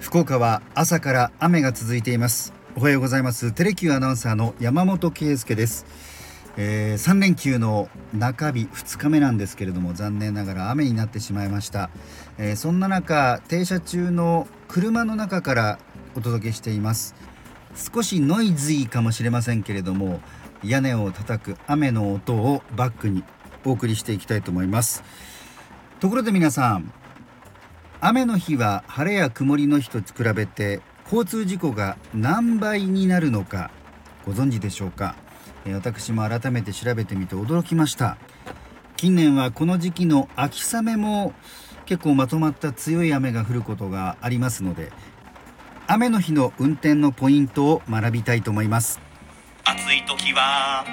福岡は朝から雨が続いています。おはようございます。テレキューアナウンサーの山本圭介です、えー、3連休の中日2日目なんですけれども残念ながら雨になってしまいました、えー、そんな中停車中の車の中からお届けしています。少しノイズーかもしれませんけれども屋根を叩く雨の音をバックにお送りしていきたいと思います。ところで皆さん雨の日は晴れや曇りの日と比べて交通事故が何倍になるのかご存知でしょうか？私も改めて調べてみて驚きました。近年はこの時期の秋雨も結構まとまった強い雨が降ることがありますので雨の日の運転のポイントを学びたいと思います。暑い時は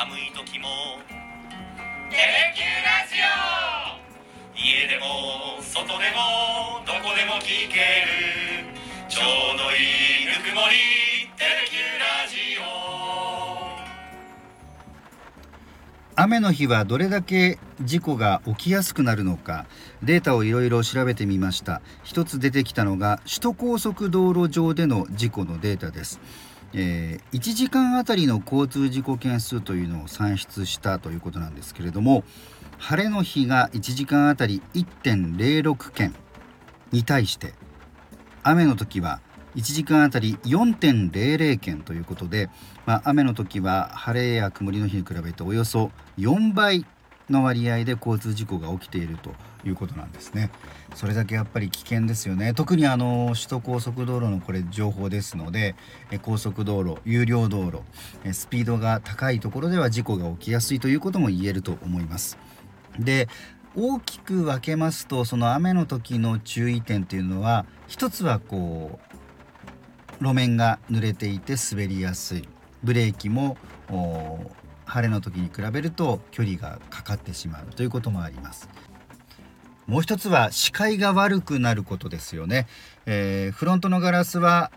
寒い時も。テレキューラジオ。家でも外でもどこでも聞ける。ちょうどいいぬくもり。テレキューラジオ。雨の日はどれだけ事故が起きやすくなるのか。データをいろいろ調べてみました。一つ出てきたのが首都高速道路上での事故のデータです。えー、1時間あたりの交通事故件数というのを算出したということなんですけれども晴れの日が1時間あたり1.06件に対して雨の時は1時間あたり4.00件ということで、まあ、雨の時は晴れや曇りの日に比べておよそ4倍の割合で交通事故が起きているということなんですね。それだけやっぱり危険ですよね。特にあの首都高速道路のこれ情報ですので、高速道路、有料道路、スピードが高いところでは事故が起きやすいということも言えると思います。で、大きく分けますとその雨の時の注意点というのは一つはこう路面が濡れていて滑りやすいブレーキも晴れの時に比べると距離がかかってしまうということもあります。もう一つは視界が悪くなることですよね、えー、フロントのガラスは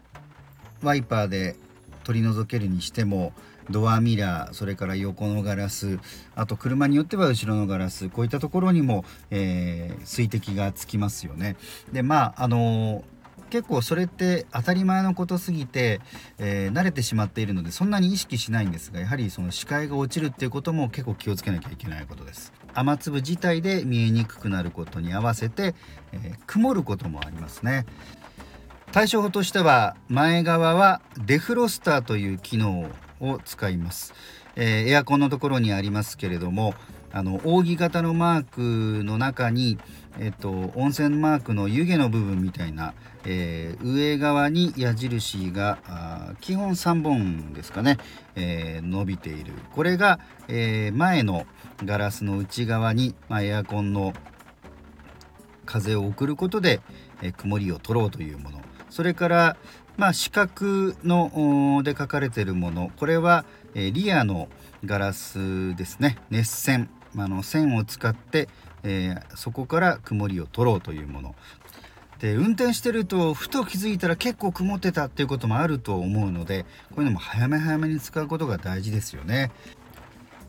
ワイパーで取り除けるにしてもドアミラーそれから横のガラスあと車によっては後ろのガラスこういったところにも、えー、水滴がつきますよね。でまああのー結構それって当たり前のことすぎて、えー、慣れてしまっているのでそんなに意識しないんですがやはりその視界が落ちるっていうことも結構気をつけなきゃいけないことです。雨粒自体で見えにくくなることに合わせて、えー、曇ることもありますね。対処法としては前側はデフロスターという機能を使います、えー、エアコンのところにありますけれどもあの扇形のマークの中に、えっと、温泉マークの湯気の部分みたいな、えー、上側に矢印が基本3本ですかね、えー、伸びている。これが、えー、前のガラスの内側に、まあ、エアコンの風を送ることで、え曇りを取ろうというもの。それから、まあ、四角ので書かれているもの。これは、えリアのガラスですね。熱線。あの線を使って、えー、そこから曇りを取ろうというもの。で運転してるとふと気づいたら結構曇ってたっていうこともあると思うのでこういうのも早め早めに使うことが大事ですよね。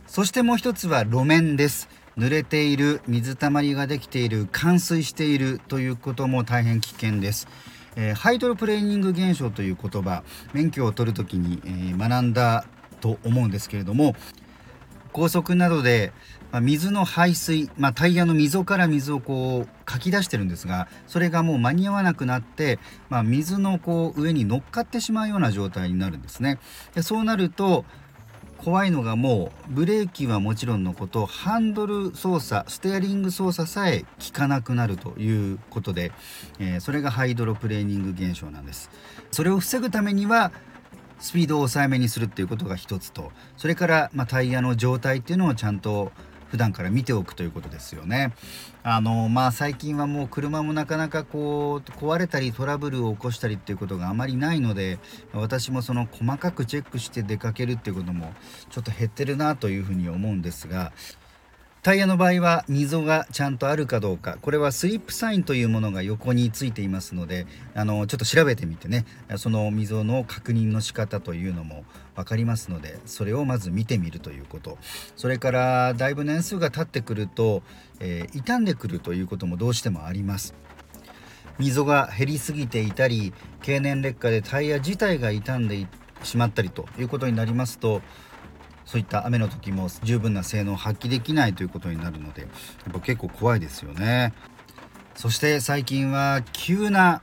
そしてもう一つは路面です。濡れている水たまりができている冠水しているということも大変危険です、えー、ハイドロプレーニング現象という言葉免許を取るときに、えー、学んだと思うんですけれども高速などでまあ、水の排水、まあ、タイヤの溝から水をこうかき出してるんですがそれがもう間に合わなくなって、まあ、水のこう上に乗っかってしまうような状態になるんですね。でそうなると怖いのがもうブレーキはもちろんのことハンドル操作ステアリング操作さえ効かなくなるということで、えー、それがハイドロプレーニング現象なんですそれを防ぐためにはスピードを抑えめにするっていうことが一つとそれから、まあ、タイヤの状態っていうのをちゃんと普段から見ておくということですよね。あのまあ最近はもう車もなかなかこう壊れたりトラブルを起こしたりっていうことがあまりないので私もその細かくチェックして出かけるっていうこともちょっと減ってるなというふうに思うんですがタイヤの場合は溝がちゃんとあるかどうか。これはスリップサインというものが横についていますのであのちょっと調べてみてね。その溝の確認の仕方というのも分かりますのでそれをまず見てみるということ。それからだいぶ年数が経ってくると、えー、傷んでくるということもどうしてもあります。溝が減りすぎていたり経年劣化でタイヤ自体が傷んでしまったりということになりますとそういった雨の時も十分な性能を発揮できないということになるのでやっぱ結構怖いですよね。そして最近は急な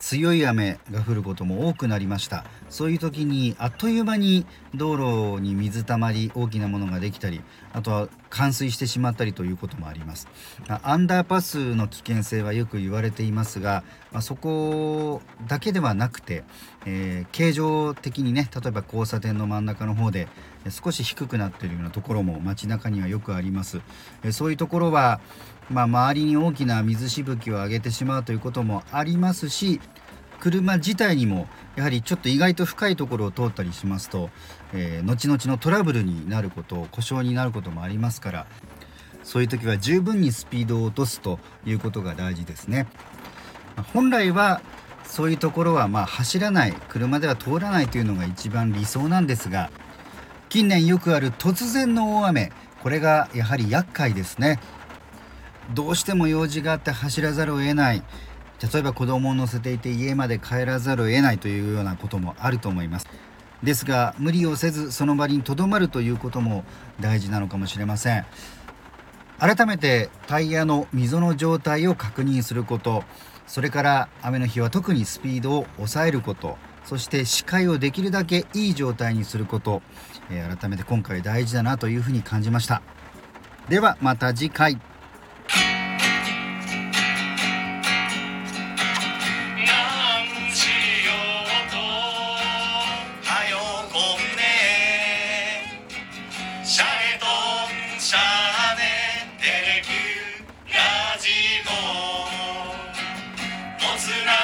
強い雨が降ることも多くなりました。そういう時にあっという間に道路に水たまり大きなものができたりあとは冠水してしまったりということもあります。アンダーパスの危険性はよく言われていますが、まあ、そこだけではなくて、えー、形状的にね例えば交差点の真ん中の方で少し低くなっているようなところも街中にはよくありますそういうところはまあ、周りに大きな水しぶきを上げてしまうということもありますし車自体にもやはりちょっと意外と深いところを通ったりしますと、えー、後々のトラブルになること故障になることもありますからそういう時は十分にスピードを落とすということが大事ですね。本来はそういうところはまあ走らない車では通らないというのが一番理想なんですが近年よくある突然の大雨。これがやはり厄介ですね。どうしても用事があって走らざるを得ない。例えば子供を乗せていて家まで帰らざるを得ないというようなこともあると思います。ですが無理をせずその場にとどまるということも大事なのかもしれません。改めてタイヤの溝の状態を確認すること。それから雨の日は特にスピードを抑えること。そして視界をできるだけいい状態にすること、えー、改めて今回大事だなというふうに感じました。ではまた次回。つな